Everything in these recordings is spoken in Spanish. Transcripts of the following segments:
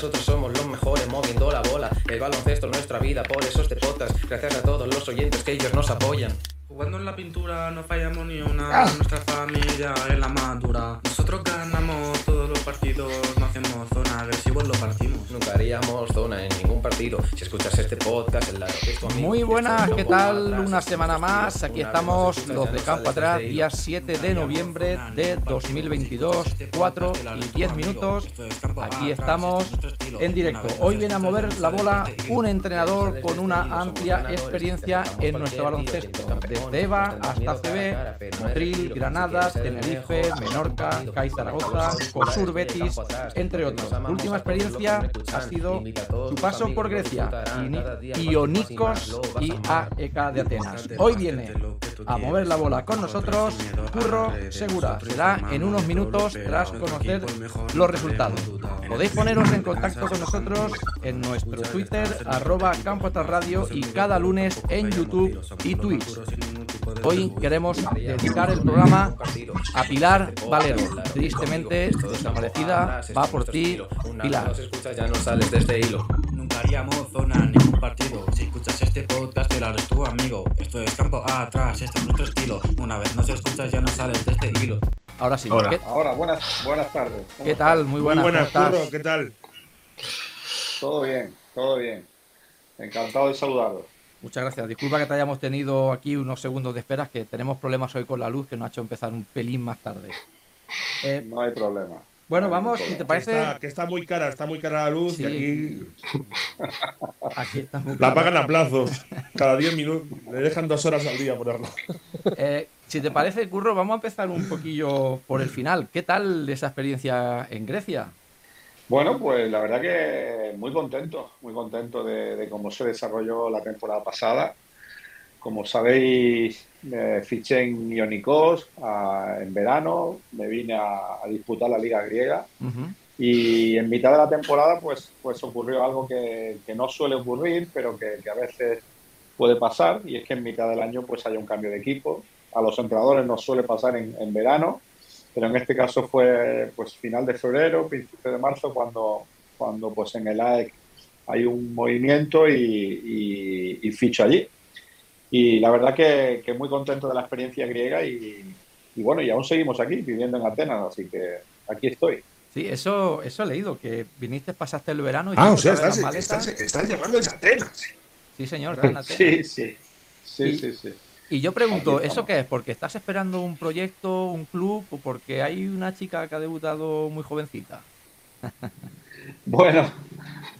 Nosotros somos los mejores moviendo la bola. El baloncesto es nuestra vida, por eso este podcast. Gracias a todos los oyentes que ellos nos apoyan. Jugando en la pintura no fallamos ni una. Nuestra familia es la madura. Nosotros ganamos partimos. Nunca haríamos zona en ningún partido. Si escuchas este podcast, el lado que es tu amigo. Muy buenas, ¿qué tal? atrás, Una semana más. Aquí estamos los de Campo Atrás, día 7 de noviembre de 2022, 4 y 10 minutos. Aquí estamos en directo. Hoy viene a mover la bola un entrenador con una amplia experiencia en nuestro baloncesto. Desde EVA hasta CB, Motril, Granada, Tenerife, Menorca, CAI Zaragoza, Cosur Betis, entre otros. Su última experiencia ha sido su paso por Grecia, Ionikos y AEK de Atenas. Hoy viene a mover la bola con nosotros Curro Segura. Será en unos minutos tras conocer los resultados. Podéis poneros en contacto con nosotros en nuestro Twitter, arroba Campo Atrás Radio y cada lunes en YouTube y Twitch. Hoy queremos dedicar el programa a Pilar Valero. Tristemente desaparecida, va por ti, Una vez Pilar. ya no sales de este hilo. Nunca haríamos zona en ningún partido. Si escuchas este podcast, Pilar es tu amigo. Esto es campo atrás, este es nuestro estilo. Una vez no se escuchas, ya no sales de este hilo. Ahora sí. Hola. ¿Qué, Ahora, buenas, buenas tardes. ¿Cómo qué tal? Muy buenas. Muy buenas, ¿qué tal? Todo bien, todo bien. Encantado de saludaros. Muchas gracias. Disculpa que te hayamos tenido aquí unos segundos de espera, que tenemos problemas hoy con la luz que nos ha hecho empezar un pelín más tarde. Eh, No hay problema. bueno, No hay vamos, si te Que parece, está, que está muy cara, está muy cara la luz Sí. y aquí aquí estamos. la pagan a plazos. Cada 10 minutos. Le dejan dos horas al día ponerla. Eh, si te parece, Curro, vamos a empezar un poquillo por el final. ¿Qué tal esa experiencia en Grecia? Bueno, pues la verdad que muy contento, muy contento de, de cómo se desarrolló la temporada pasada. Como sabéis, me fiché en Ionikos a- en verano, me vine a, a disputar la Liga Griega Ujú. y en mitad de la temporada pues, pues ocurrió algo que, que no suele ocurrir, pero que, que a veces puede pasar y es que en mitad del año pues haya un cambio de equipo. A los entrenadores nos suele pasar en, en verano, pero en este caso fue pues final de febrero, principio de marzo cuando, cuando pues en el AEC hay un movimiento y, y- y ficho allí. Y la verdad que, que muy contento de la experiencia griega y, y bueno, y aún seguimos aquí viviendo en Atenas, así que aquí estoy. Sí, eso, eso he leído, que viniste, pasaste el verano y Ah, o sea, las estás, maletas. estás, estás llamando a Atenas. Sí, señor, en Atenas. Sí, sí, sí, Y- sí, sí. Y yo pregunto, ¿eso qué es? ¿Porque estás esperando un proyecto, un club o porque hay una chica que ha debutado muy jovencita? Bueno,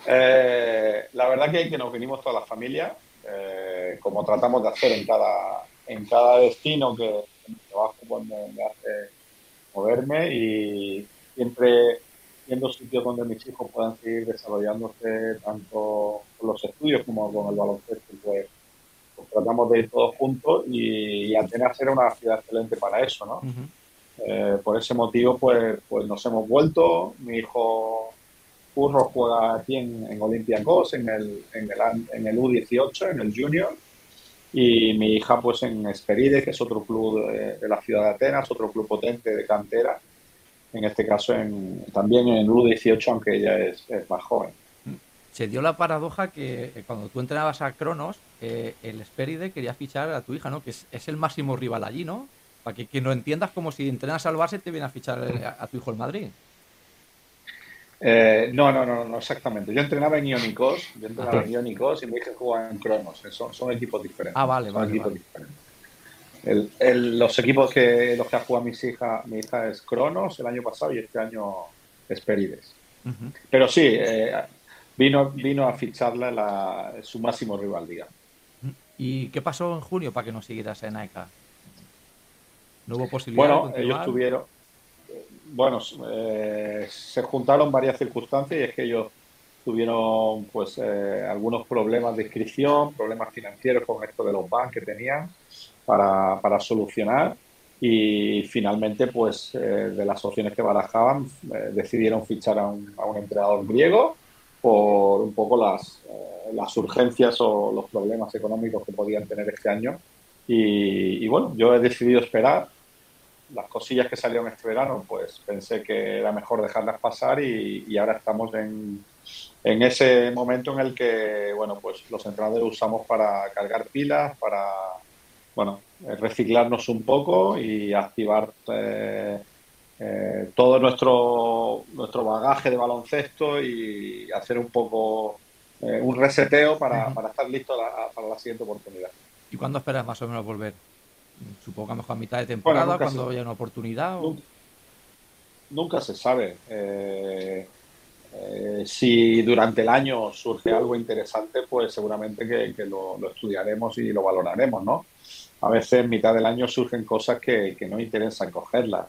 eh, la verdad que, que nos vinimos toda la familia, eh, como tratamos de hacer en cada, en cada destino que trabajo pues, me, hace moverme y siempre viendo sitios donde mis hijos puedan seguir desarrollándose tanto con los estudios como con el baloncesto, pues tratamos de ir todos juntos y, y Atenas era una ciudad excelente para eso, ¿no? Eh, por ese motivo, pues, pues nos hemos vuelto. Mi hijo Curro juega aquí en, en Olympiacos, en el, en, el, en el U18, en el Junior. Y mi hija, pues en Esperide, que es otro club de, de la ciudad de Atenas, otro club potente de cantera. En este caso, en, también en el U18, aunque ella es, es más joven. Se dio la paradoja que eh, cuando tú entrenabas a Cronos, eh, el Esperide quería fichar a tu hija, ¿no? Que es, es el máximo rival allí, ¿no? Para que, que no entiendas como si entrenas al Barça te viene a fichar eh, a, a tu hijo el Madrid. Eh, no, no, no, no, exactamente. Yo entrenaba en Ionikos, yo entrenaba Ajá. en Ionikos y mi hija jugaba en Cronos. Son, son equipos diferentes. Ah, vale, son vale, equipos vale. diferentes. El- el- los equipos que los que ha jugado mis hija, mi hija es Cronos el año pasado y este año es Perides. Ujú. Pero sí, eh, vino, vino a ficharla la, su máximo rival, digamos. ¿Y qué pasó en junio para que no siguieras en AEK? ¿No hubo posibilidad de Bueno, ellos continuar? tuvieron, bueno, eh, se juntaron varias circunstancias y es que ellos tuvieron pues eh, algunos problemas de inscripción, problemas financieros con esto de los banks que tenían para, para solucionar y finalmente pues eh, de las opciones que barajaban eh, decidieron fichar a un, a un entrenador griego por un poco las, eh, las urgencias o los problemas económicos que podían tener este año. Y, y bueno, yo he decidido esperar. Las cosillas que salieron este verano, pues pensé que era mejor dejarlas pasar y, ahora estamos en, en, ese momento en el que, bueno, pues los entrenadores usamos para cargar pilas, para, bueno, reciclarnos un poco y activar eh, eh, todo nuestro, nuestro bagaje de baloncesto y hacer un poco eh, un reseteo para, para estar listo para la siguiente oportunidad. ¿Y cuándo esperas más o menos volver? Supongo que a mejor a mitad de temporada, cuando haya una oportunidad. Nunca, se sabe. Eh, eh, si durante el año surge algo interesante, pues seguramente que, lo, estudiaremos y lo valoraremos, ¿no? A veces en mitad del año surgen cosas que, no interesan cogerlas.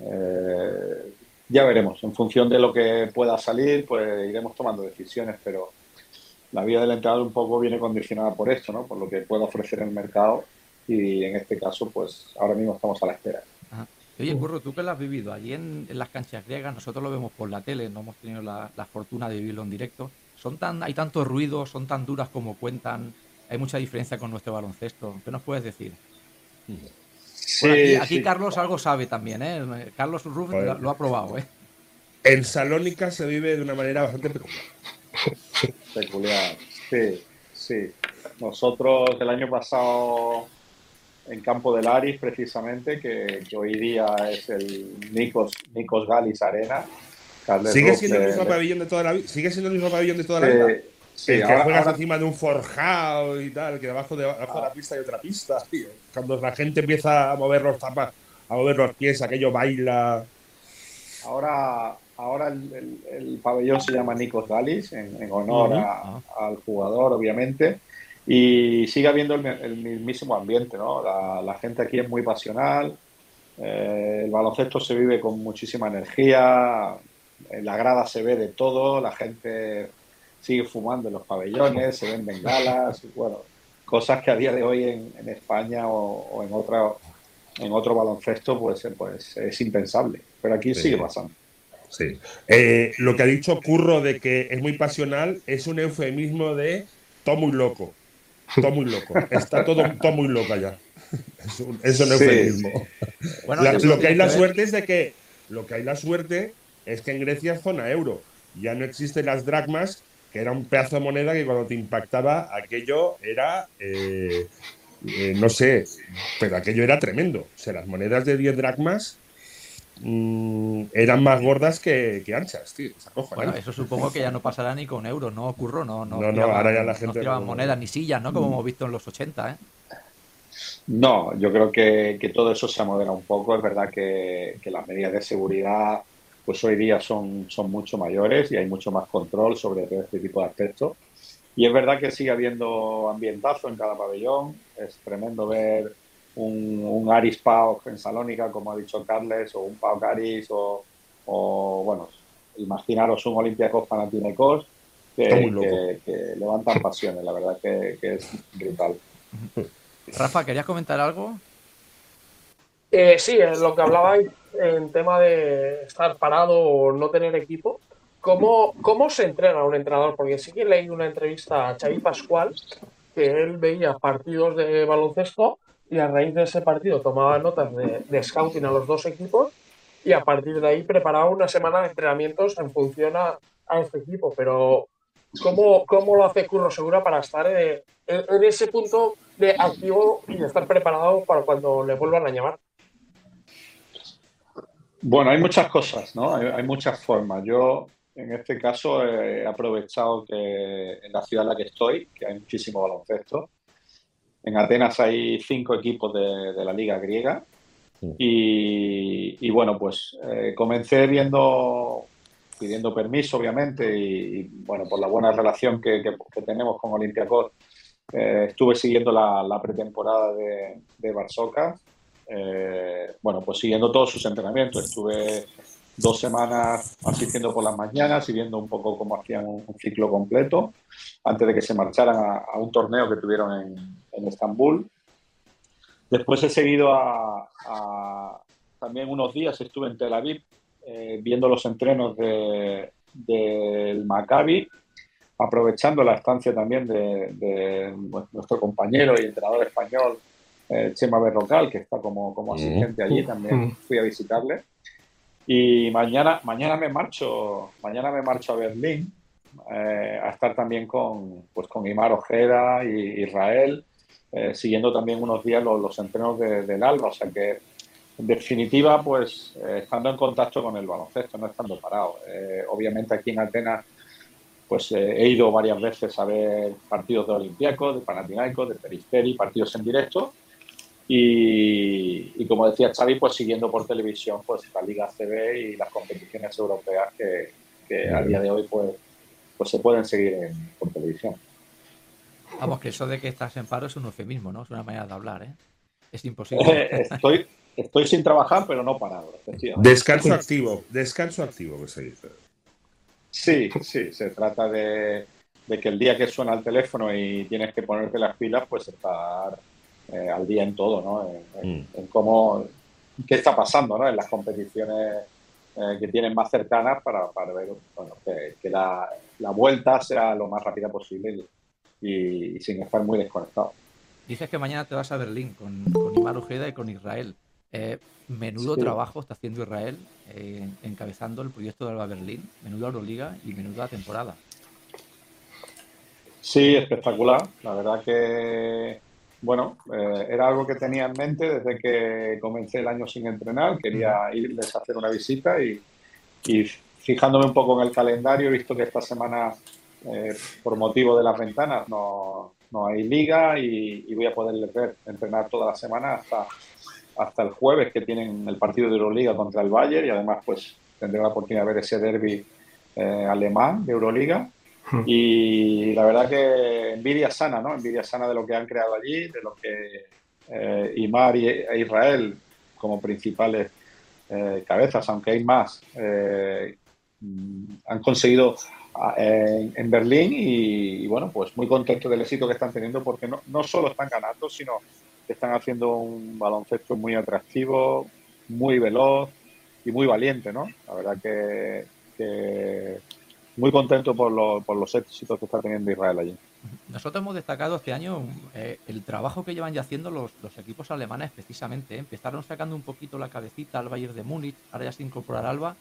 Eh, ya veremos. En función de lo que pueda salir, pues iremos tomando decisiones, pero la vida del entrenador un poco viene condicionada por esto, ¿no? Por lo que pueda ofrecer el mercado y en este caso, pues ahora mismo estamos a la espera. Oye, Curro, tú que lo has vivido allí en, las canchas griegas, nosotros lo vemos por la tele, no hemos tenido la, fortuna de vivirlo en directo. Son tan, hay tantos ruidos, son tan duras como cuentan, hay mucha diferencia con nuestro baloncesto. ¿Qué nos puedes decir? Aquí, Carlos algo sabe también, ¿eh? Carlos Rubén lo, ha probado, ¿eh? En Salónica se vive de una manera bastante peculiar. Peculiar, sí, sí. Nosotros el año pasado en Campo del Aris, precisamente, que, hoy día es el Nikos, Nikos Galis Arena. ¿Sigue siendo, el mismo pabellón de toda la, ¿Sigue siendo el mismo pabellón de toda la vida? Sí, el que juegas encima de un forjado y tal, que debajo de, debajo de la pista hay otra pista. Cuando la gente empieza a mover los tapas, a mover los pies, aquello baila. Ahora, ahora el, pabellón se llama Nikos Galis, en, honor ah. al jugador, obviamente y sigue habiendo el, mismísimo ambiente, ¿no? La, gente aquí es muy pasional, eh, el baloncesto se vive con muchísima energía, en la grada se ve de todo, la gente sigue fumando en los pabellones, se ven bengalas, bueno, cosas que a día de hoy en, España o, en otra en otro baloncesto pues, pues es impensable, pero aquí sigue pasando. Sí. Eh, lo que ha dicho Curro de que es muy pasional es un eufemismo de todo muy loco. Todo muy loco. Está todo, todo muy loco allá. Eso no es eufemismo. lo que hay la suerte es de que lo que hay la suerte es que en Grecia es zona euro. Ya no existen las dracmas, que era un pedazo de moneda que cuando te impactaba aquello era eh, eh, no sé, pero aquello era tremendo. O sea, las monedas de 10 dracmas Mm, eran más gordas que, anchas, tío. bueno, eso supongo que ya no pasará ni con euros, ¿no? Ocurro, no. No, no, ahora ya la gente. No monedas ni sillas, ¿no? Como mm. hemos visto en los 80, ¿eh? No, yo creo que, todo eso se ha moderado un poco. Es verdad que, las medidas de seguridad, pues hoy día son, son mucho mayores y hay mucho más control sobre este tipo de aspectos. Y es verdad que sigue habiendo ambientazo en cada pabellón. Es tremendo ver un, Aris Pau en Salónica, como ha dicho Carles, o un Pau Aris, o, bueno, imaginaros un Olympiacos Panathinaikos que, que, levantan pasiones, la verdad que, es brutal. Rafa, ¿querías comentar algo? Eh, sí, lo que hablabais en tema de estar parado o no tener equipo. ¿Cómo, ¿Cómo se entrena un entrenador? Porque sí que leí una entrevista a Xavi Pascual que él veía partidos de baloncesto y a raíz de ese partido tomaba notas de, scouting a los dos equipos y a partir de ahí preparaba una semana de entrenamientos en función a, este equipo. Pero, ¿cómo, ¿cómo, lo hace Curro Segura para estar en, ese punto de activo y de estar preparado para cuando le vuelvan a llamar? Bueno, hay muchas cosas, ¿no? Hay, hay muchas formas. Yo, en este caso, he aprovechado que en la ciudad en la que estoy, que hay muchísimo baloncesto, en Atenas hay cinco equipos de, la liga griega y, bueno, pues eh, comencé viendo, pidiendo permiso obviamente y, bueno, por la buena relación que, tenemos con Olympiacos, eh, estuve siguiendo la, pretemporada de, de Barsoca, eh, bueno, pues siguiendo todos sus entrenamientos. Estuve dos semanas asistiendo por las mañanas y viendo un poco cómo hacían un, ciclo completo antes de que se marcharan a, un torneo que tuvieron en, Estambul. Después he seguido a, también unos días, estuve en Tel Aviv eh, viendo los entrenos del Maccabi, aprovechando la estancia también de, nuestro compañero y entrenador español eh, Chema Berrocal, que está como, como asistente allí, también fui a visitarle. Y mañana, mañana me marcho, mañana me marcho a Berlín eh, a estar también con, pues, con Imar Ojeda y Israel, eh, siguiendo también unos días los, los entrenos del Alba. O sea que, en definitiva, pues estando en contacto con el baloncesto, no estando parado. obviamente aquí en Atenas pues he ido varias veces a ver partidos de Olympiacos, de Panathinaikos, de Peristeri, partidos en directo. Y, como decía Xavi, pues siguiendo por televisión pues la Liga CB y las competiciones europeas que, a día de hoy pues, pues se pueden seguir por televisión. Vamos, que eso de que estás en paro es un eufemismo, ¿no? Es una manera de hablar, ¿eh? Es imposible. estoy, estoy sin trabajar, pero no parado. Descanso activo, descanso activo que se dice. Sí, sí, se trata de, que el día que suena el teléfono y tienes que ponerte las pilas, pues estar eh, al día en todo, ¿no? En, mm. cómo, qué está pasando, ¿no? En las competiciones eh, que tienen más cercanas para, ver bueno, que, la, vuelta sea lo más rápida posible y, sin estar muy desconectado. Dices que mañana te vas a Berlín con, con Imar Ojeda y con Israel. Eh, menudo trabajo está haciendo Israel eh, encabezando el proyecto de Alba Berlín, menuda Euroliga y menuda temporada. Sí, espectacular. La verdad que, bueno, eh, era algo que tenía en mente desde que comencé el año sin entrenar. Quería irles a hacer una visita y, fijándome un poco en el calendario, he visto que esta semana, eh, por motivo de las ventanas, no, hay liga y, y voy a poderles ver entrenar toda la semana hasta hasta el jueves que tienen el partido de Euroliga contra el Bayern y además pues tendré la oportunidad de ver ese derby eh, alemán de Euroliga. Hmm. Y la verdad que envidia sana, ¿no? Envidia sana de lo que han creado allí, de lo que eh, Imar e Israel como principales eh, cabezas, aunque hay más, han conseguido en, Berlín y, bueno, pues muy contento del éxito que están teniendo porque no, no solo están ganando, sino están haciendo un baloncesto muy atractivo, muy veloz y muy valiente, ¿no? La verdad que, muy contento por, los éxitos que está teniendo Israel allí. Nosotros hemos destacado este año eh, el trabajo que llevan ya haciendo los, equipos alemanes precisamente. ¿eh? Empezaron sacando un poquito la cabecita al Bayern de Múnich, ahora ya se incorporará Alba.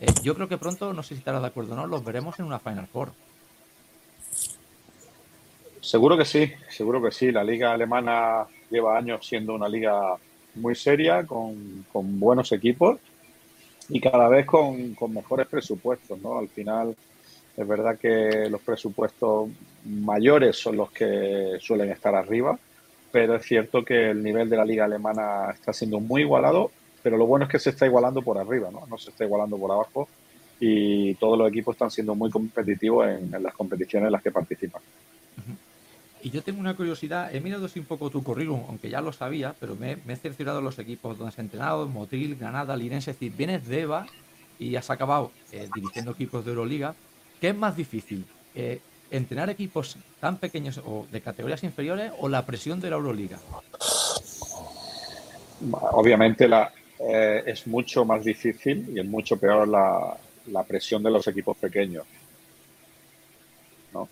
Eh, yo creo que pronto, no sé si estará de acuerdo o no, los veremos en una Final Four. Seguro que sí, seguro que sí. La liga alemana lleva años siendo una liga muy seria, con, buenos equipos y cada vez con, mejores presupuestos, ¿no? Al final es verdad que los presupuestos mayores son los que suelen estar arriba, pero es cierto que el nivel de la liga alemana está siendo muy igualado, pero lo bueno es que se está igualando por arriba, ¿no? No se está igualando por abajo y todos los equipos están siendo muy competitivos en, las competiciones en las que participan. Y yo tengo una curiosidad, he mirado así un poco tu currículum, aunque ya lo sabía, pero me, he cerciorado los equipos donde has entrenado, Motril, Granada, Linense, es decir, vienes de EVA y has acabado eh, dirigiendo equipos de Euroliga. ¿Qué es más difícil? Eh, ¿Entrenar equipos tan pequeños o de categorías inferiores o la presión de la Euroliga? Obviamente la, eh, es mucho más difícil y es mucho peor la, la presión de los equipos pequeños. ¿no?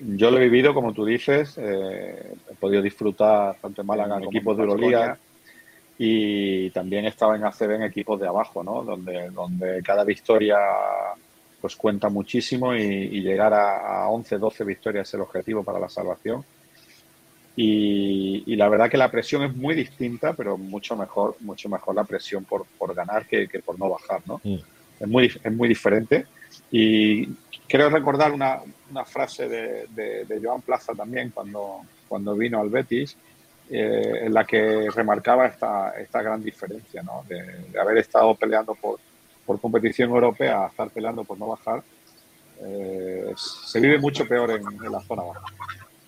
Yo lo he vivido, como tú dices, eh, he podido disfrutar tanto en Málaga en equipos de Euroliga y también he estado en ACB en equipos de abajo, ¿no? donde, donde cada victoria pues cuenta muchísimo y, llegar a, 11, 12 victorias es el objetivo para la salvación. Y, la verdad que la presión es muy distinta, pero mucho mejor, mucho mejor la presión por, por ganar que, que, por no bajar, ¿no? Mm. Es, muy, es muy diferente. Y Quiero recordar una, una frase de, de, Joan Plaza también cuando, cuando vino al Betis, eh, en la que remarcaba esta, esta gran diferencia, ¿no? de, haber estado peleando por, por competición europea a estar peleando por no bajar. Eh, se vive mucho peor en, la zona baja.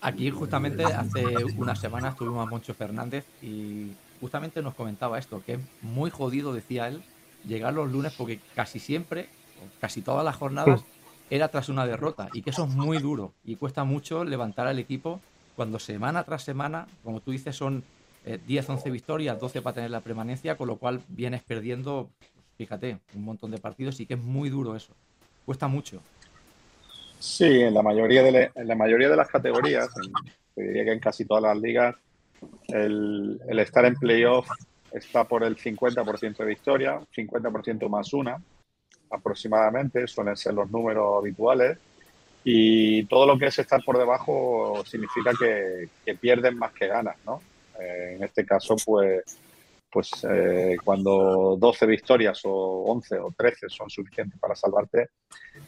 Aquí justamente hace unas semanas tuvimos a Moncho Fernández y justamente nos comentaba esto, que es muy jodido, decía él, llegar los lunes porque casi siempre, casi todas las jornadas, era tras una derrota y que eso es muy duro y cuesta mucho levantar al equipo cuando semana tras semana, como tú dices, son 10, eh, 11 victorias, 12 para tener la permanencia, con lo cual vienes perdiendo, fíjate, un montón de partidos y que es muy duro eso. Cuesta mucho. Sí, en la mayoría de, la mayoría de las categorías, Te diría que en casi todas las ligas el, el estar en playoff está por el 50% de victoria, 50% más una aproximadamente, suelen ser los números habituales. Y todo lo que es estar por debajo significa que, que pierden más que ganas, ¿no? Eh, en este caso, pues, pues eh, cuando 12 victorias o 11 o 13 son suficientes para salvarte,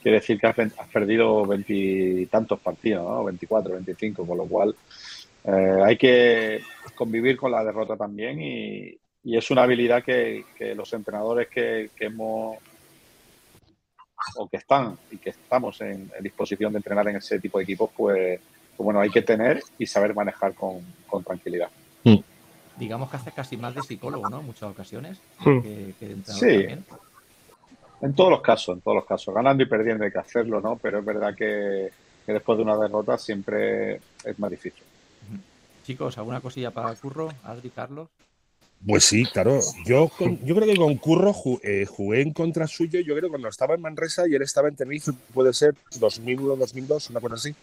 quiere decir que has, perdido veintitantos partidos, ¿no? 24, 25, con lo cual eh, hay que convivir con la derrota también y, es una habilidad que, los entrenadores que, hemos o que están y que estamos en, en, disposición de entrenar en ese tipo de equipos, pues, pues bueno, hay que tener y saber manejar con, con tranquilidad. Mm. Digamos que hace casi más de psicólogo, ¿no? En muchas ocasiones. Mm. Que, que de sí. También. En todos los casos, en todos los casos. Ganando y perdiendo hay que hacerlo, ¿no? Pero es verdad que, que después de una derrota siempre es más difícil. Chicos, ¿alguna cosilla para Curro? Adri, Carlos. Pues sí, claro. Yo, con, yo creo que con Curro jugué, eh, jugué, en contra suyo, yo creo que cuando estaba en Manresa y él estaba en Tenerife, puede ser 2001, 2002, una cosa así.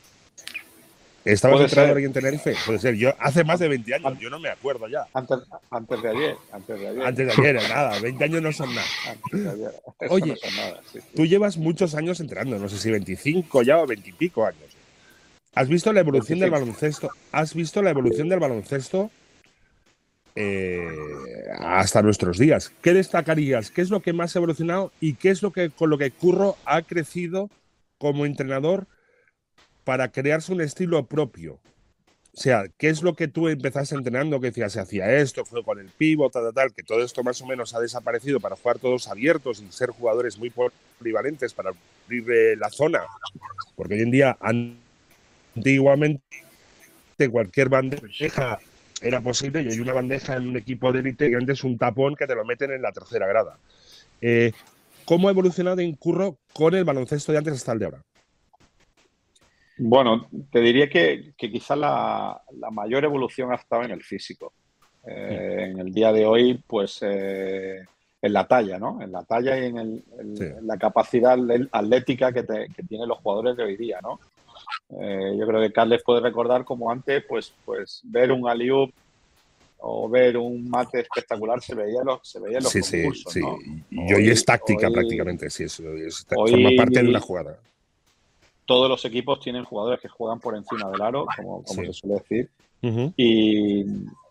¿Estabas entrenador ahí en Tenerife? Puede ser. Yo hace más de 20 años, yo no me acuerdo ya. Antes, antes de ayer. Antes de ayer, antes de ayer nada. 20 años no son nada. Antes de ayer. Oye, no son nada, sí, sí. tú llevas muchos años entrenando, no sé si 25 ya o 20 y pico años. ¿Has visto la evolución 25. del baloncesto? ¿Has visto la evolución del baloncesto eh, hasta nuestros días? ¿Qué destacarías? ¿Qué es lo que más ha evolucionado y qué es lo que con lo que Curro ha crecido como entrenador para crearse un estilo propio? O sea, ¿qué es lo que tú empezaste entrenando? Que decías, se hacía esto, fue con el pivot, tal, tal, tal, que todo esto más o menos ha desaparecido para jugar todos abiertos y ser jugadores muy polivalentes para abrir la zona. Porque hoy en día, antiguamente, cualquier bandeja era posible y hay una bandeja en un equipo de élite y antes un tapón que te lo meten en la tercera grada. Eh, ¿Cómo ha evolucionado Incurro con el baloncesto de antes hasta el de ahora? Bueno, te diría que, que quizás la, la, mayor evolución ha estado en el físico. Eh, en el día de hoy, pues eh, en la talla, ¿no? En la talla y en, el, sí. la capacidad atlética que, te, que, tienen los jugadores de hoy día, ¿no? Eh, yo creo que Carles puede recordar como antes, pues, pues ver un aliup o ver un mate espectacular se veía los, se veía los sí, concursos, sí. Y hoy, hoy es táctica hoy, prácticamente, sí, es, es, hoy, forma parte de la jugada todos los equipos tienen jugadores que juegan por encima del aro, como, como sí. se suele decir. Uh -huh. y,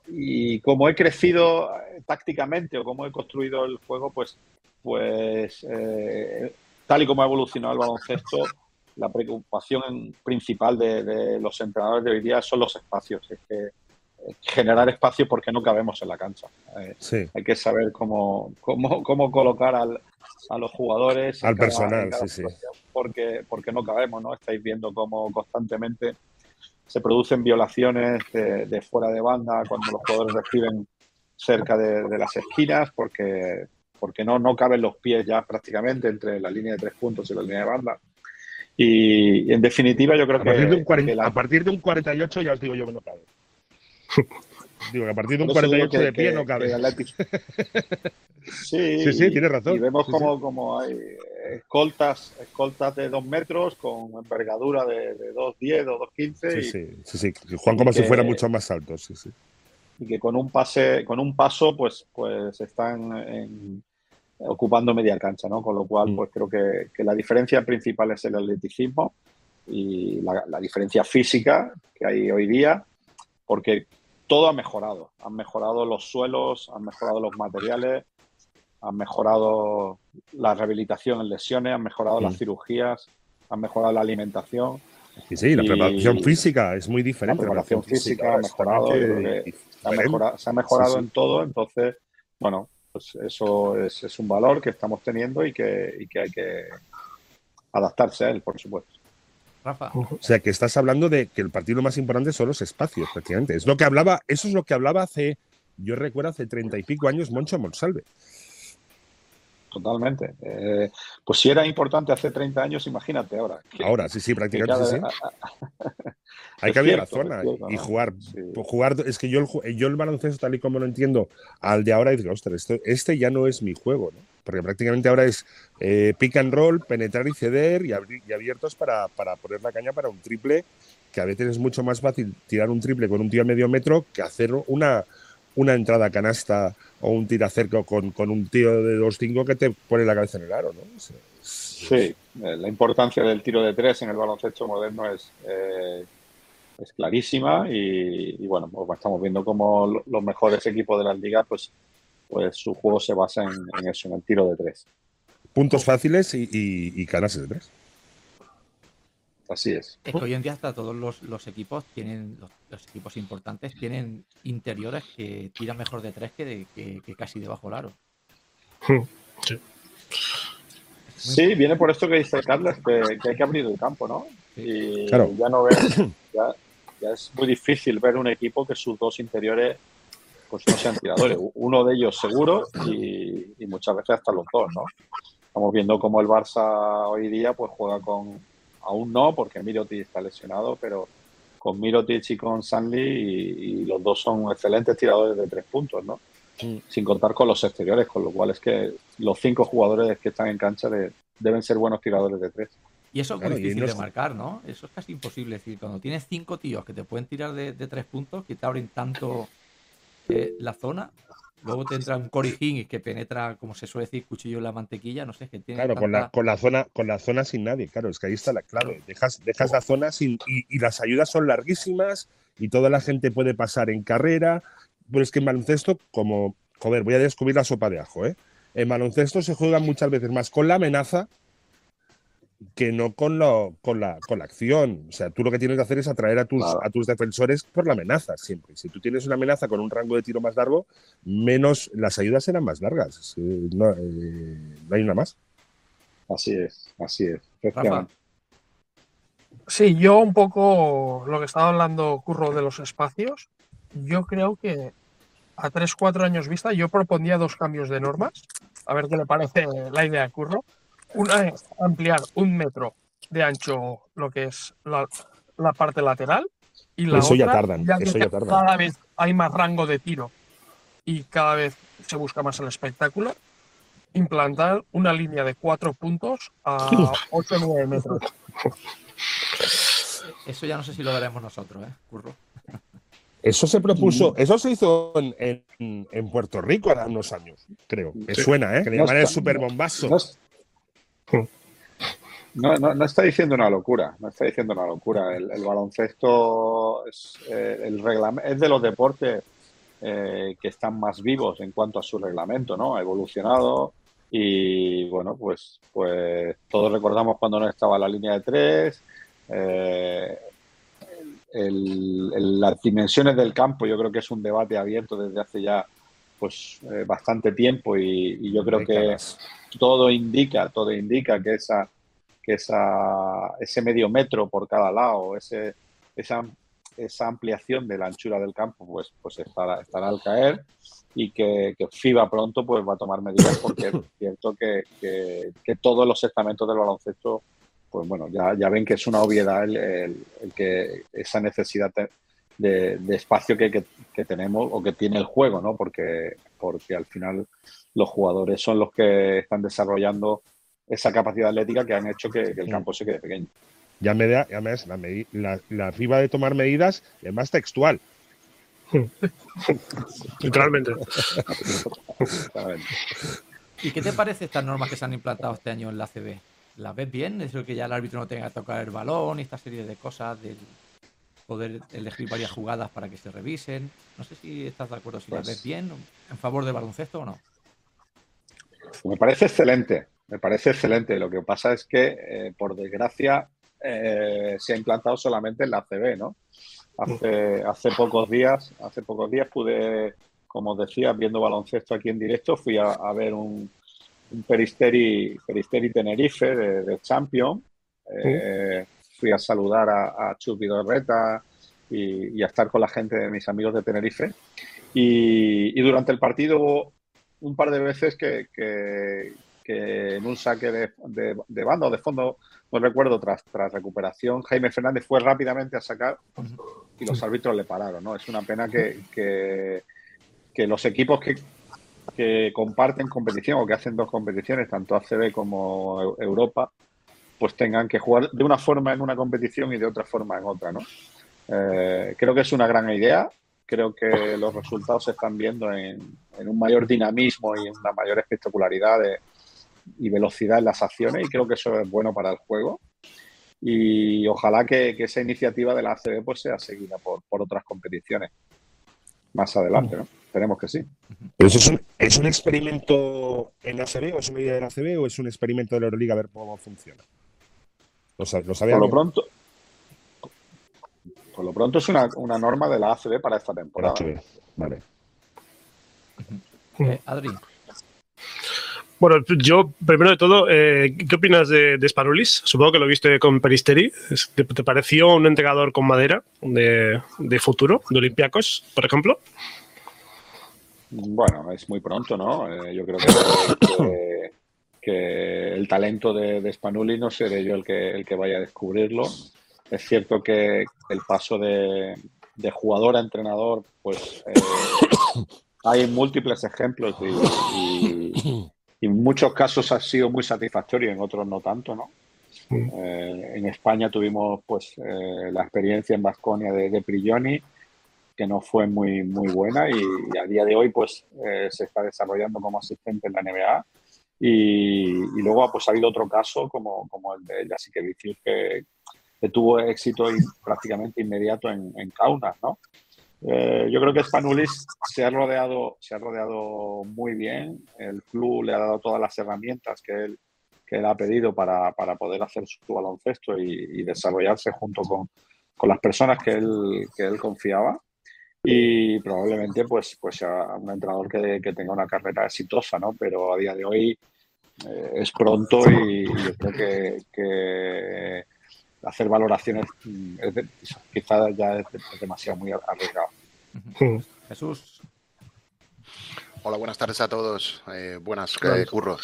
y, como he crecido tácticamente o como he construido el juego, pues, pues eh, tal y como ha evolucionado el baloncesto, la preocupación principal de, de, los entrenadores de hoy día son los espacios. Es que generar espacio porque no cabemos en la cancha. Eh, sí. Hay que saber cómo, cómo, cómo colocar al, a los jugadores. Al personal, cada sí, sí. Porque, porque no cabemos, ¿no? Estáis viendo cómo constantemente se producen violaciones de, de fuera de banda cuando los jugadores reciben cerca de, de, las esquinas porque, porque no, no caben los pies ya prácticamente entre la línea de tres puntos y la línea de banda. Y, en definitiva yo creo a que, partir de un 40, que la... A partir de un 48 ya os digo yo que no cabe. Digo que a partir de un 48 que, de pie que, no cabe. sí, sí, sí, tienes razón. Y vemos sí, como, sí. como hay escoltas, escoltas de dos metros con envergadura de, de 2,10 o 2,15. Sí, sí, sí, sí. Juan como si fuera mucho más alto, sí, sí. Y que con un pase, con un paso, pues, pues están en, ocupando media cancha, ¿no? Con lo cual, mm. pues creo que, que, la diferencia principal es el atleticismo y la, la diferencia física que hay hoy día, porque todo ha mejorado. Han mejorado los suelos, han mejorado los materiales, han mejorado la rehabilitación en lesiones, han mejorado las cirugías, han mejorado la alimentación. Sí, sí, la preparación y física es muy diferente. La preparación, física, física, ha mejorado, ha mejorado, se ha mejorado sí, sí. en todo, entonces, bueno, pues eso es, es, un valor que estamos teniendo y que, y que hay que adaptarse a él, por supuesto. Rafa. O sea, que estás hablando de que el partido más importante son los espacios, prácticamente. Es lo que hablaba, eso es lo que hablaba hace, yo recuerdo hace treinta y pico años Moncho Monsalve. Totalmente. Eh, pues si era importante hace 30 años, imagínate ahora. Que, ahora, sí, sí, prácticamente sí. Hay que abrir la zona cierto, y jugar. Sí. Jugar, es que yo el, yo el baloncesto, tal y como lo entiendo, al de ahora, digo, ostras, esto, este ya no es mi juego, ¿no? Porque prácticamente ahora es eh, pick and roll, penetrar y ceder y, abrir, y abiertos para, para, poner la caña para un triple que a veces es mucho más fácil tirar un triple con un tío a medio metro que hacer una, una entrada canasta o un tiro cerco con, con un tío de 2-5 que te pone la cabeza en el aro, ¿no? Sí, eh, la importancia del tiro de tres en el baloncesto moderno es, eh, es clarísima y, bueno, pues estamos viendo como los mejores equipos de la liga, pues, pues su juego se basa en, eso, en el tiro de tres. Puntos fáciles y, y, de tres. Así es. Es que hoy en día hasta todos los, equipos tienen, los, equipos importantes tienen interiores que tiran mejor de tres que, de, que, casi debajo del aro. Sí. Sí, viene por esto que dice Carlos, que, hay que abrir el campo, ¿no? Y ya no ves, ya, es muy difícil ver un equipo que sus dos interiores pues no sean tiradores. Uno de ellos seguro y, muchas veces hasta los dos, ¿no? Estamos viendo cómo el Barça hoy día pues juega con, aún no, porque Mirotic está lesionado, pero con Mirotic y con Sandy y los dos son excelentes tiradores de tres puntos, ¿no? sin contar con los exteriores, con lo cual es que los cinco jugadores que están en cancha deben ser buenos tiradores de tres. Y eso es muy difícil de marcar, ¿no? Eso es casi imposible. Es decir, cuando tienes cinco tíos que te pueden tirar de, tres puntos, que te abren tanto eh, la zona, luego te entra un Cory Higgins que penetra, como se suele decir, cuchillo en la mantequilla, no sé, que tiene. Claro, con, la, con, la, zona, con la zona sin nadie, claro, es que ahí está la clave. Dejas, dejas la zona sin. Y, y, las ayudas son larguísimas y toda la gente puede pasar en carrera pero es que en baloncesto, como, joder, voy a descubrir la sopa de ajo, ¿eh? En baloncesto se juega muchas veces más con la amenaza que no con, lo, con, la, con la acción. O sea, tú lo que tienes que hacer es atraer a tus, a tus defensores por la amenaza siempre. Si tú tienes una amenaza con un rango de tiro más largo, menos las ayudas serán más largas. No, eh, no hay una más. Así es, así es. Sí, yo un poco lo que estaba hablando, Curro, de los espacios, yo creo que a 3-4 años vista yo propondría dos cambios de normas, a ver qué le parece la idea de Curro. Una es ampliar un metro de ancho lo que es la, parte lateral y la eso otra, ya tardan, eso ya tardan. cada vez hay más rango de tiro y cada vez se busca más el espectáculo, implantar una línea de cuatro puntos a 8 o 9 metros. Eso ya no sé si lo veremos nosotros, ¿eh, Curro? Eso se propuso, eso se hizo en, en, Puerto Rico hace unos años, creo. Me suena, ¿eh? Que le llaman el super bombazo. No, no, está diciendo una locura, no está diciendo una locura. El, baloncesto es, eh, es de los deportes eh, que están más vivos en cuanto a su reglamento, ¿no? Ha evolucionado y, bueno, pues, pues todos recordamos cuando no estaba la línea de tres. Eh, las dimensiones del campo yo creo que es un debate abierto desde hace ya pues eh, bastante tiempo y, yo creo que todo indica, todo indica que esa que esa, ese medio metro por cada lado, ese, esa, esa ampliación de la anchura del campo, pues, pues estará, estará al caer y que, que, FIBA pronto pues va a tomar medidas porque es cierto que, que, que todos los estamentos del baloncesto pues bueno, ya, ya ven que es una obviedad el, que esa necesidad de, espacio que, tenemos o que tiene el juego, ¿no? Porque, porque al final los jugadores son los que están desarrollando esa capacidad atlética que han hecho que, el campo se quede pequeño. Ya, me da, ya me la, la, FIBA de tomar medidas es más textual. Literalmente. ¿Y qué te parece estas normas que se han implantado este año en la CB? ¿La ves bien? Eso que ya el árbitro no tenga que tocar el balón y esta serie de cosas, de poder elegir varias jugadas para que se revisen. No sé si estás de acuerdo, si la pues ves bien, en favor del baloncesto o no. Me parece excelente, me parece excelente. Lo que pasa es que, eh, por desgracia, eh, se ha implantado solamente en la CB, ¿no? Hace, hace pocos días, hace pocos días pude, como decía, viendo baloncesto aquí en directo, fui a ver un, un Peristeri, Peristeri Tenerife de, Champion. Eh, fui a saludar a, a Chupi y, a estar con la gente de mis amigos de Tenerife. Y, durante el partido hubo un par de veces que, en un saque de, de, banda o de fondo, no recuerdo, tras, tras recuperación, Jaime Fernández fue rápidamente a sacar y los árbitros le pararon. ¿no? Es una pena que, que los equipos que, que comparten competición o que hacen dos competiciones, tanto ACB como Europa, pues tengan que jugar de una forma en una competición y de otra forma en otra, ¿no? Eh, creo que es una gran idea. Creo que los resultados se están viendo en, un mayor dinamismo y en una mayor espectacularidad y velocidad en las acciones y creo que eso es bueno para el juego. Y ojalá que, esa iniciativa de la ACB pues, sea seguida por, otras competiciones más adelante, ¿no? Esperemos que sí. eso es un, es un experimento en ACB o es una idea de la ACB o es un experimento de la Euroliga a ver cómo funciona? ¿Lo, por lo pronto, por lo pronto es una, norma de la ACB para esta temporada. Vale. Eh, Adri. Bueno, yo, primero de todo, eh, ¿qué opinas de, de Spanulis? Supongo que lo viste con Peristeri. ¿Te, pareció un entrenador con madera de, futuro, de Olympiacos, por ejemplo? Bueno, es muy pronto, ¿no? Eh, yo creo que, el talento de, de Spanulis no seré yo el que, el que vaya a descubrirlo. Es cierto que el paso de, jugador a entrenador, pues eh, hay múltiples ejemplos y, en muchos casos ha sido muy satisfactorio, en otros no tanto, ¿no? Eh, en España tuvimos pues eh, la experiencia en Vasconia de, de Prigioni, que no fue muy, muy buena y, a día de hoy pues se está desarrollando como asistente en la NBA. Y, luego pues, ha habido otro caso como, como el de Jasikevicius que, que tuvo éxito prácticamente inmediato en, en Kaunas, ¿no? Eh, yo creo que Spanulis se ha rodeado, se ha rodeado muy bien. El club le ha dado todas las herramientas que él, que él ha pedido para, para poder hacer su baloncesto y, desarrollarse junto con, con, las personas que él, que él confiaba. Y probablemente pues, pues sea un entrenador que, que tenga una carrera exitosa, ¿no? Pero a día de hoy eh, es pronto y, yo creo que, que hacer valoraciones mm, quizás ya es, demasiado muy arriesgado. Jesús. Hola, buenas tardes a todos. Eh, buenas, eh, Curro.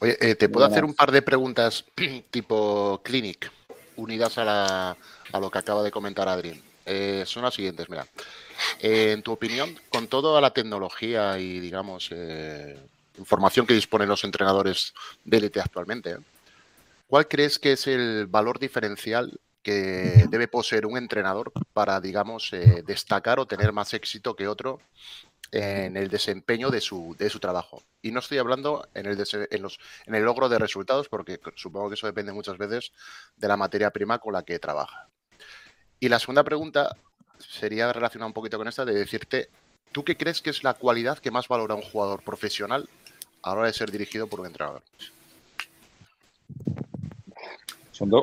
Oye, eh, ¿te puedo hacer un par de preguntas tipo clinic, unidas a, a lo que acaba de comentar Adrián? son las siguientes, mira. en tu opinión, con toda la tecnología y, digamos, información que disponen los entrenadores de élite actualmente, ¿Cuál crees que es el valor diferencial que debe poseer un entrenador para, digamos, eh, destacar o tener más éxito que otro en el desempeño de su, de su trabajo? Y no estoy hablando en el, en, los, en el logro de resultados, porque supongo que eso depende muchas veces de la materia prima con la que trabaja. Y la segunda pregunta sería relacionada un poquito con esta, de decirte, ¿tú qué crees que es la cualidad que más valora un jugador profesional a la hora de ser dirigido por un entrenador?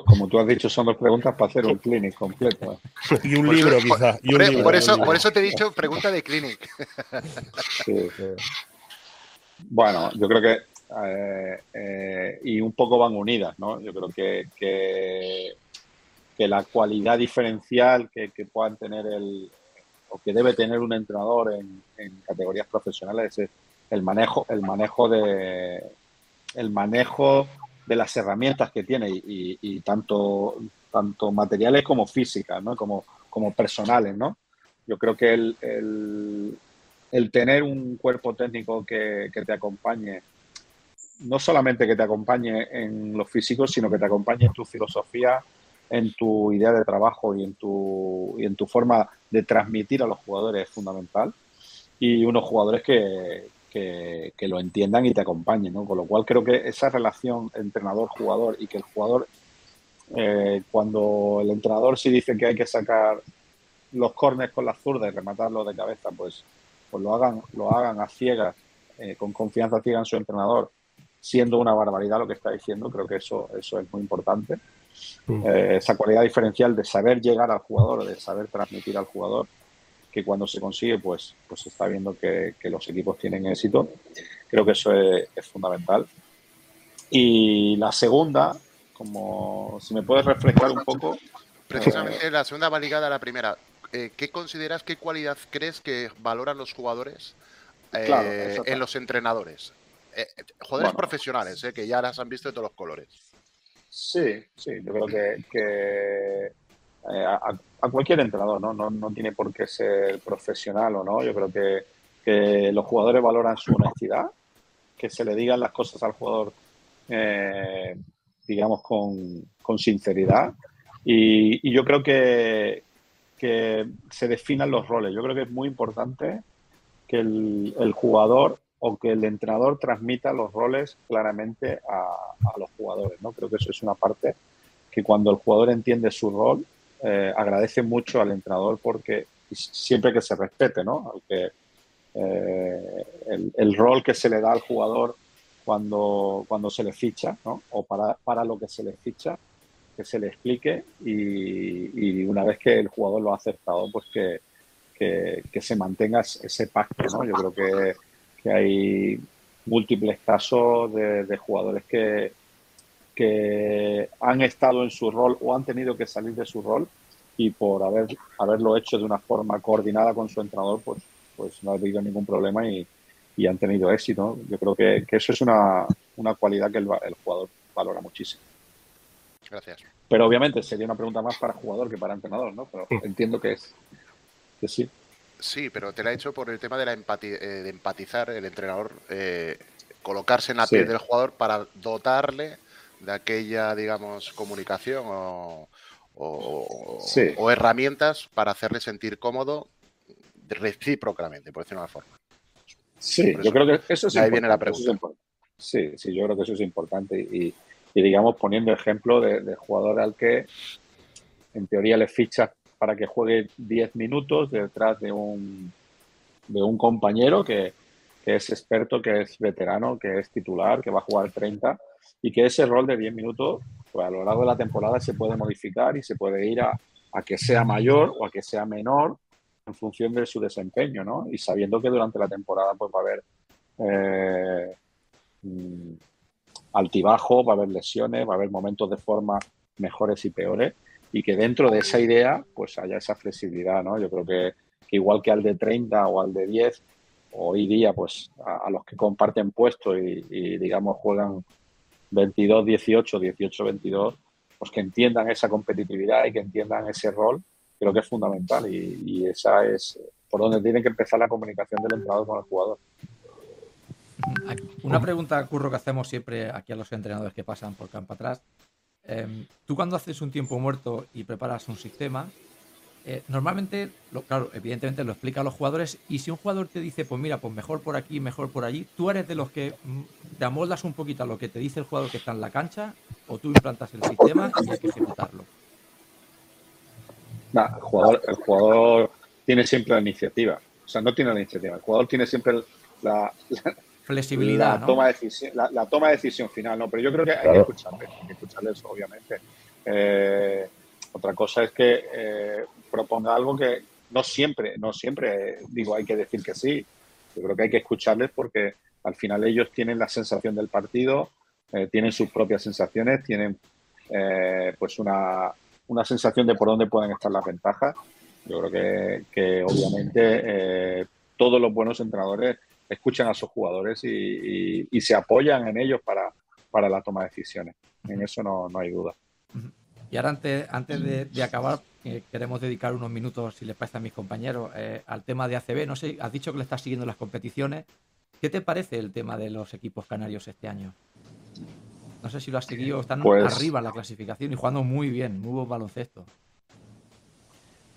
como tú has dicho, son dos preguntas para hacer un clinic completo. Y un libro, quizás. Por, eso, por eso te he dicho pregunta de clinic. Bueno, yo creo que. Eh, eh, y un poco van unidas, ¿no? Yo creo que, que, la cualidad diferencial que, que, puedan tener el. o que debe tener un entrenador en, en categorías profesionales es el manejo, el manejo de. el manejo de las herramientas que tiene y, tanto, tanto materiales como físicas, ¿no? como, como personales. ¿no? Yo creo que el, el, tener un cuerpo técnico que, te acompañe, no solamente que te acompañe en lo físico, sino que te acompañe en tu filosofía, en tu idea de trabajo y en tu, y en tu forma de transmitir a los jugadores es fundamental. Y unos jugadores que, que, lo entiendan y te acompañen, ¿no? Con lo cual creo que esa relación entrenador-jugador y que el jugador, eh, cuando el entrenador sí dice que hay que sacar los corners con la zurda y rematarlos de cabeza, pues, pues lo hagan, lo hagan a ciegas, eh, con confianza ciega en su entrenador, siendo una barbaridad lo que está diciendo, creo que eso, eso es muy importante. Mm. Eh, esa cualidad diferencial de saber llegar al jugador, de saber transmitir al jugador que cuando se consigue, pues, pues se está viendo que, los equipos tienen éxito. Creo que eso es, fundamental. Y la segunda, como si me puedes reflejar un poco. Precisamente la segunda va ligada a la primera. Eh, ¿Qué consideras, qué cualidad crees que valoran los jugadores eh, en los entrenadores? Eh, jugadores profesionales, que ya las han visto de todos los colores. Sí, sí, yo creo que, a, a cualquier entrenador, ¿no? ¿no? No tiene por qué ser profesional o no. Yo creo que, los jugadores valoran su honestidad, que se le digan las cosas al jugador eh, digamos, con, sinceridad. Y, yo creo que, que se definan los roles. Yo creo que es muy importante que el, jugador o que el entrenador transmita los roles claramente a, los jugadores. ¿no? Creo que eso es una parte que cuando el jugador entiende su rol, eh, agradece mucho al entrenador porque siempre que se respete, ¿no? que, eh, el, rol que se le da al jugador cuando, cuando se le ficha, ¿no? O para, para lo que se le ficha, que se le explique y, una vez que el jugador lo ha aceptado, pues que, que, se mantenga ese pacto, ¿no? Yo creo que, hay múltiples casos de, jugadores que, que han estado en su rol o han tenido que salir de su rol y por haber, haberlo hecho de una forma coordinada con su entrenador, pues, pues no ha habido ningún problema y, y han tenido éxito. Yo creo que, que eso es una, una, cualidad que el, el, jugador valora muchísimo. Gracias. Pero obviamente sería una pregunta más para jugador que para entrenador, ¿no? Pero entiendo que es que sí. Sí, pero te la he hecho por el tema de, la empati eh, de empatizar el entrenador, eh, colocarse en la piel del jugador para dotarle de aquella, digamos, comunicación o, o, o, herramientas para hacerle sentir cómodo recíprocamente, por decirlo de una forma. Sí, yo creo que eso es Ahí viene la pregunta. Sí, sí, yo creo que eso es importante. Y, digamos, poniendo ejemplo de, jugador al que en teoría le fichas para que juegue 10 minutos detrás de un, de un compañero que, que, es experto, que es veterano, que es titular, que va a jugar 30 y que ese rol de 10 minutos, pues a lo largo de la temporada se puede modificar y se puede ir a, que sea mayor o a que sea menor en función de su desempeño, ¿no? Y sabiendo que durante la temporada pues va a haber eh, mm, altibajo, va a haber lesiones, va a haber momentos de forma mejores y peores y que dentro de esa idea pues haya esa flexibilidad, ¿no? Yo creo que, igual que al de 30 o al de 10, hoy día pues a, los que comparten puesto y, digamos juegan 22, 18, 18, 22, pues que entiendan esa competitividad y que entiendan ese rol creo que es fundamental y, esa es por donde tiene que empezar la comunicación del entrenador con el jugador. Una pregunta, Curro, que hacemos siempre aquí a los entrenadores que pasan por campo atrás. Em, tú cuando haces un tiempo muerto y preparas un sistema, eh, normalmente, lo, claro, evidentemente lo explica a los jugadores y si un jugador te dice, pues mira, pues mejor por aquí, mejor por allí, ¿tú eres de los que mm, te amoldas un poquito a lo que te dice el jugador que está en la cancha o tú implantas el sistema y hay que ejecutarlo? el, jugador, el jugador tiene siempre la iniciativa. O sea, no tiene la iniciativa. El jugador tiene siempre la, flexibilidad. La, toma de decisión, la, toma de decisión final, ¿no? Pero yo creo que hay que escucharles, hay que escucharles, obviamente. Eh, otra cosa es que eh, proponga algo que no siempre, no siempre digo hay que decir que sí. Yo creo que hay que escucharles porque al final ellos tienen la sensación del partido, eh, tienen sus propias sensaciones, tienen pues una, una sensación de por dónde pueden estar las ventajas. Yo creo que, obviamente eh, todos los buenos entrenadores escuchan a sus jugadores y, se apoyan en ellos para, para la toma de decisiones. En eso no, hay duda. Y ahora antes, antes de, acabar, eh, queremos dedicar unos minutos, si les parece a mis compañeros, eh, al tema de ACB. No sé, has dicho que le estás siguiendo las competiciones. ¿Qué te parece el tema de los equipos canarios este año? No sé si lo has seguido, están pues arriba en la clasificación y jugando muy bien, muy buen baloncesto.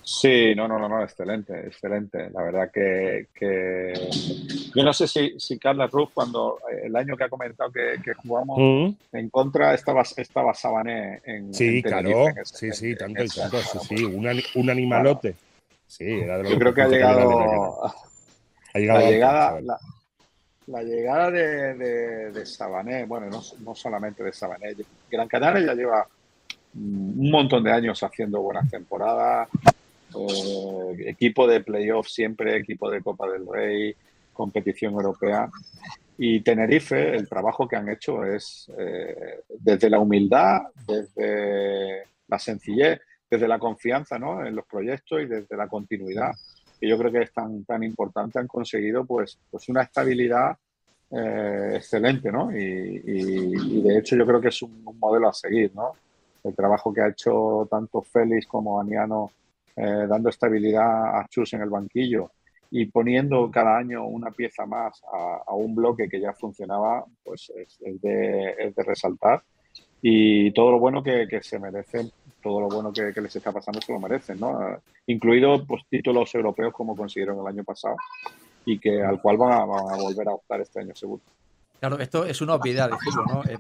Sí, no, no, no, no, excelente, excelente. La verdad que, yo no sé si, si Carla Ruz, cuando eh, el año que ha comentado que, jugamos mm. en contra, estaba, estaba Sabané en. Sí, claro, sí, sí, tanto y tanto, sí, sí, un, animalote. Sí, era de lo yo creo que ha llegado. Ha llegado la llegada, la llegada de, de, Sabané, bueno, no, solamente de Sabané, Gran Canaria ya lleva un montón de años haciendo buenas temporadas, eh, equipo de playoff siempre, equipo de Copa del Rey, competición europea. Y Tenerife, el trabajo que han hecho es eh, desde la humildad, desde la sencillez, desde la confianza ¿no? en los proyectos y desde la continuidad que yo creo que es tan, tan importante, han conseguido pues, pues una estabilidad eh, excelente, ¿no? Y, de hecho yo creo que es un, modelo a seguir, ¿no? El trabajo que ha hecho tanto Félix como Aniano eh, dando estabilidad a Chus en el banquillo y poniendo cada año una pieza más a, un bloque que ya funcionaba, pues es, de, es de, resaltar. y todo lo bueno que, se merecen, todo lo bueno que, les está pasando se lo merecen, ¿no? Incluido pues, títulos europeos como consiguieron el año pasado y que al cual van a, volver a optar este año seguro. Claro, esto es una obviedad decirlo, ¿no? Eh,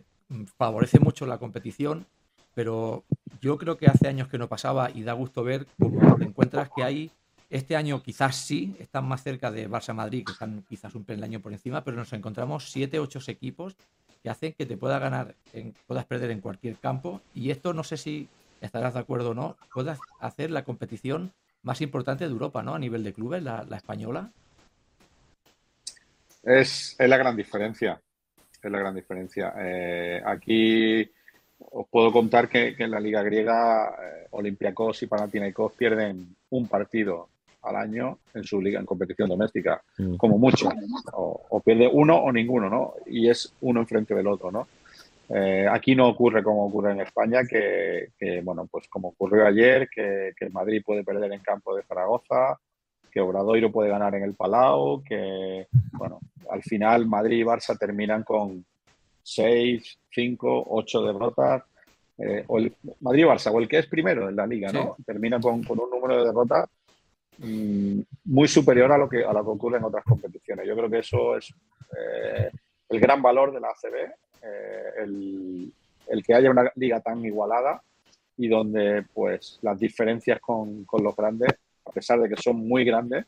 favorece mucho la competición, pero yo creo que hace años que no pasaba y da gusto ver cómo te encuentras que hay este año quizás sí, están más cerca de Barça Madrid, que están quizás un peldaño por encima, pero nos encontramos siete, ocho equipos que hacen que te pueda ganar, puedas perder en cualquier campo. Y esto no sé si estarás de acuerdo o no, puedas hacer la competición más importante de Europa, ¿no? A nivel de clubes, la, española. Es, la gran diferencia. Es la gran diferencia. Eh, aquí os puedo contar que, en la Liga Griega eh, Olympiacos y Panathinaikos pierden un partido al año en su liga en competición doméstica, mm. como mucho. O, pierde uno o ninguno, ¿no? Y es uno enfrente del otro, ¿no? Eh, aquí no ocurre como ocurre en España, que, bueno, pues como ocurrió ayer, que, que, Madrid puede perder en campo de Zaragoza, que Obradoiro puede ganar en el Palau, que, bueno, al final Madrid y Barça terminan con seis, cinco, ocho derrotas. Eh, o el Madrid Barça, o el que es primero en la liga, ¿no? Termina con, con un número de derrotas Mm, muy superior a lo que a lo que ocurre en otras competiciones. Yo creo que eso es eh, el gran valor de la ACB, eh, el, que haya una liga tan igualada y donde pues las diferencias con, los grandes, a pesar de que son muy grandes,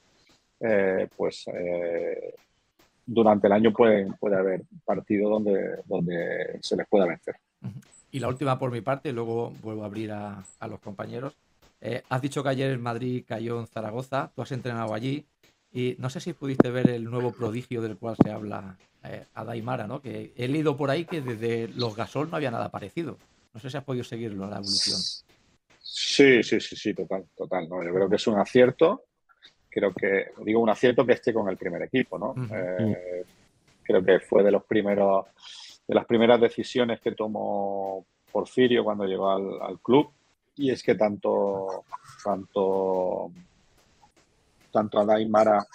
eh, pues durante el año puede, puede haber partidos donde, donde se les pueda vencer. Y la última por mi parte, luego vuelvo a abrir a, a los compañeros. Eh, has dicho que ayer en Madrid cayó en Zaragoza, tú has entrenado allí y no sé si pudiste ver el nuevo prodigio del cual se habla eh, a Daimara, ¿no? Que he leído por ahí que desde los Gasol no había nada parecido. No sé si has podido seguirlo, la evolución. Sí, sí, sí, sí, total, total. ¿no? Yo creo que es un acierto. Creo que, digo, un acierto que esté con el primer equipo, ¿no? Eh, creo que fue de los primeros, de las primeras decisiones que tomó Porfirio cuando llegó al club y es que tanto, tanto, tanto a Daimara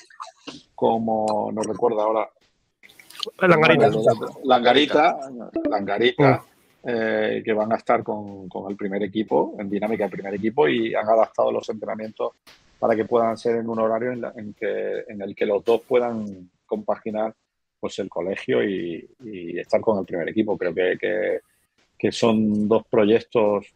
como, no recuerdo ahora, Langarita. Langarita, Langarita eh, que van a estar con, el primer equipo, en dinámica del primer equipo, y han adaptado los entrenamientos para que puedan ser en un horario en, que, en el que los dos puedan compaginar pues el colegio y, estar con el primer equipo. Creo que, que son dos proyectos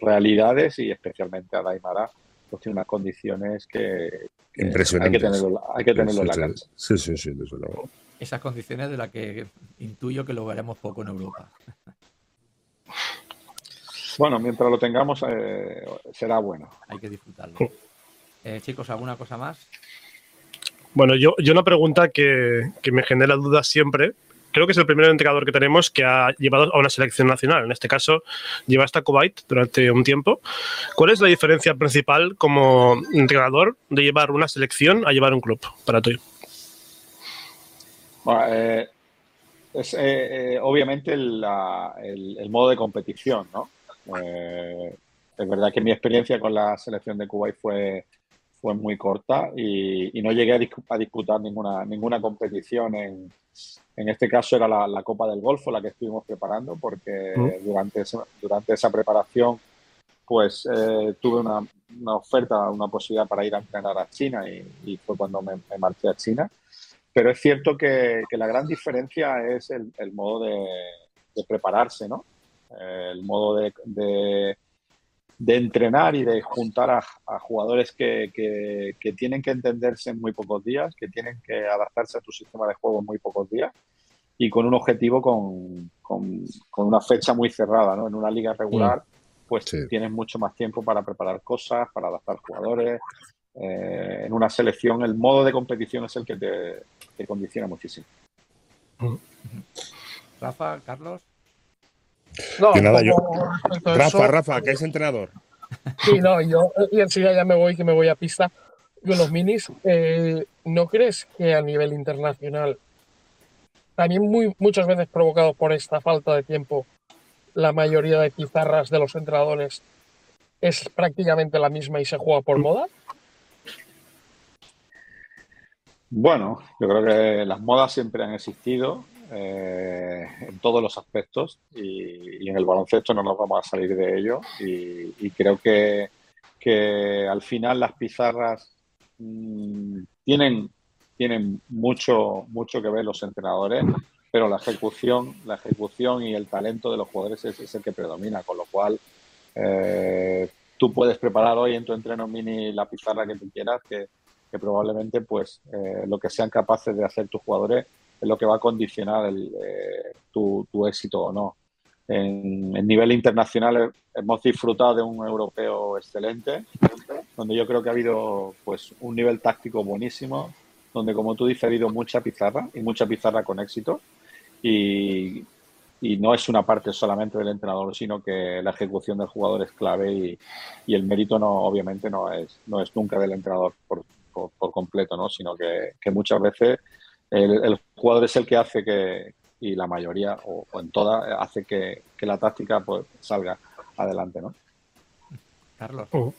realidades y especialmente a Daimara pues tiene unas condiciones que, Impresionantes. hay que tenerlo, hay que tenerlo en la cancha. Sí, sí, sí, desde luego. Esas condiciones de las que intuyo que lo veremos poco en Europa. Bueno, mientras lo tengamos eh, será bueno. Hay que disfrutarlo. Eh, chicos, ¿alguna cosa más? Bueno, yo, yo una pregunta que, que me genera dudas siempre creo que es el primer entrenador que tenemos que ha llevado a una selección nacional. En este caso, lleva hasta Kuwait durante un tiempo. ¿Cuál es la diferencia principal como entrenador de llevar una selección a llevar un club para ti? Eh, es eh, eh, obviamente el, modo de competición, ¿no? es verdad que mi experiencia con la selección de Kuwait fue, fue muy corta y, no llegué a, disputar ninguna, ninguna competición en, en este caso era la, Copa del Golfo la que estuvimos preparando porque mm. durante, esa, durante esa preparación pues eh, tuve una, una, oferta, una posibilidad para ir a entrenar a China y, fue cuando me, marché a China. Pero es cierto que, que la gran diferencia es el, el modo de, de, prepararse, ¿no? Eh, el modo de, de entrenar y de juntar a, jugadores que, que, tienen que entenderse en muy pocos días, que tienen que adaptarse a tu sistema de juego en muy pocos días y con un objetivo con, con, una fecha muy cerrada. ¿no? En una liga regular, mm. pues tienes mucho más tiempo para preparar cosas, para adaptar jugadores. Eh, en una selección, el modo de competición es el que te, te condiciona muchísimo. Rafa, Carlos. No, nada, yo... Rafa, Rafa, que es entrenador. Sí, no, yo y enseguida ya me voy, que me voy a pista con los minis. Eh, ¿No crees que a nivel internacional, también muy, muchas veces provocado por esta falta de tiempo, la mayoría de pizarras de los entrenadores es prácticamente la misma y se juega por moda? Bueno, yo creo que las modas siempre han existido. Eh, en todos los aspectos y, en el baloncesto no nos vamos a salir de ello. Y, creo que, que, al final las pizarras mm, tienen, tienen mucho, mucho que ver los entrenadores, pero la ejecución, la ejecución y el talento de los jugadores es, el que predomina, con lo cual eh, tú puedes preparar hoy en tu entreno mini la pizarra que tú quieras, que, probablemente pues eh, lo que sean capaces de hacer tus jugadores es lo que va a condicionar el, eh, tu, éxito o no. En, nivel internacional hemos disfrutado de un europeo excelente, donde yo creo que ha habido pues un nivel táctico buenísimo, donde como tú dices ha habido mucha pizarra y mucha pizarra con éxito. Y, y no es una parte solamente del entrenador, sino que la ejecución del jugador es clave y, y el mérito no, obviamente no es, no es nunca del entrenador por, por, completo, ¿no? sino que, que muchas veces el, jugador es el que hace que, y la mayoría, o, en todas, hace que, la táctica pues salga adelante, ¿no? Carlos. Oh.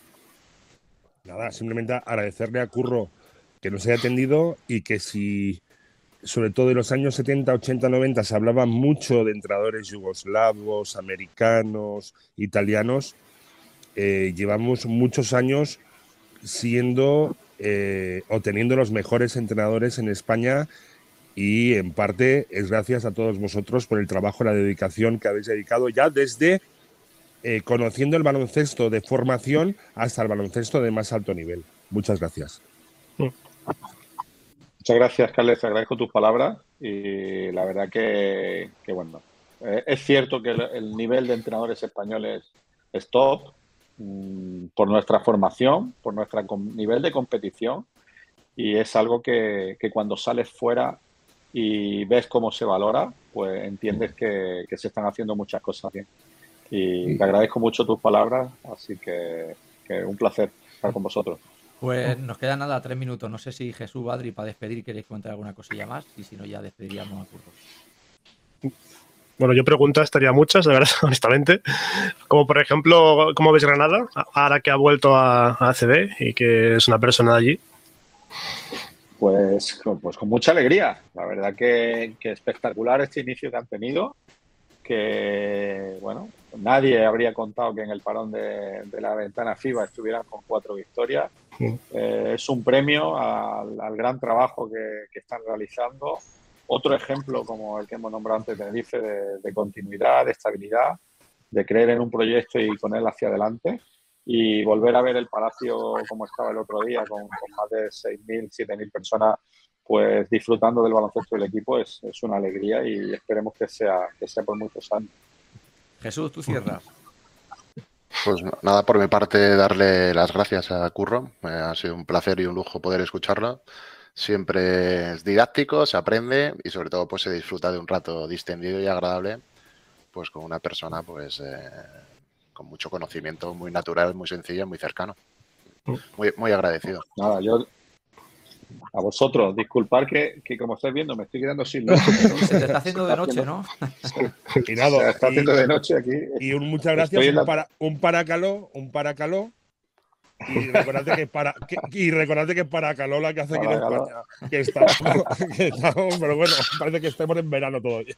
Nada, simplemente agradecerle a Curro que nos haya atendido y que si, sobre todo en los años 70, 80, 90, se hablaba mucho de entrenadores yugoslavos, americanos, italianos, eh, llevamos muchos años siendo eh, o teniendo los mejores entrenadores en España y en parte es gracias a todos vosotros por el trabajo y la dedicación que habéis dedicado ya desde eh, conociendo el baloncesto de formación hasta el baloncesto de más alto nivel. Muchas gracias. Muchas gracias, Carles. Agradezco tus palabras y la verdad que, bueno, eh, es cierto que el, nivel de entrenadores españoles es top, Mm, por nuestra formación, por nuestro nivel de competición y es algo que, cuando sales fuera y ves cómo se valora, pues entiendes que, se están haciendo muchas cosas bien. Y te agradezco mucho tus palabras, así que, un placer estar con vosotros. Pues nos queda nada, tres minutos. No sé si Jesús, Adri, para despedir queréis comentar alguna cosilla más y si no ya despediríamos a Curro. Bueno, yo preguntas estaría muchas, de verdad, honestamente. Como por ejemplo, ¿cómo ves Granada? Ahora que ha vuelto a, ACB y que es una persona de allí. Pues, pues con mucha alegría. La verdad que, espectacular este inicio que han tenido. Que, bueno, nadie habría contado que en el parón de, la ventana FIBA estuvieran con cuatro victorias. Eh, es un premio al, gran trabajo que, que están realizando otro ejemplo, como el que hemos nombrado antes, Tenerife, de, de continuidad, de estabilidad, de creer en un proyecto y con él hacia adelante. Y volver a ver el palacio como estaba el otro día, con, más de 6.000, 7.000 personas pues disfrutando del baloncesto del equipo es, es, una alegría y esperemos que sea, que sea por muchos años. Jesús, tú cierras. Pues nada, por mi parte, darle las gracias a Curro. ha sido un placer y un lujo poder escucharlo siempre es didáctico, se aprende y sobre todo pues se disfruta de un rato distendido y agradable pues con una persona pues eh, con mucho conocimiento, muy natural, muy sencillo, muy cercano. Mm. Muy, muy agradecido. Nada, yo a vosotros, disculpar que, como estáis viendo me estoy quedando sin luz. Se te está haciendo de noche, ¿no? y nada, está haciendo de noche aquí. Y muchas gracias, un, para, un paracaló, un paracaló y recordate que para que, y recordate que para Calola que hace aquí en España, que está, que pero bueno, parece que estemos en verano todavía.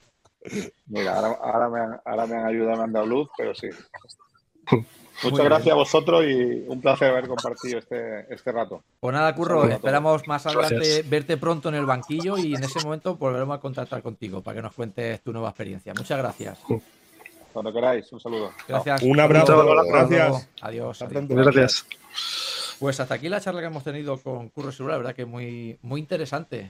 Mira, ahora, ahora, me, han, ahora me han ayudado, me han dado luz, pero sí. Muchas gracias a vosotros y un placer haber compartido este, este rato. Pues nada, Curro, esperamos más adelante verte pronto en el banquillo y en ese momento volveremos a contactar contigo para que nos cuentes tu nueva experiencia. Muchas gracias. Cuando queráis, un saludo. Gracias. Un abrazo. Gracias. Adiós. Gracias. Pues hasta aquí la charla que hemos tenido con Curro Segura, la verdad que muy, muy interesante.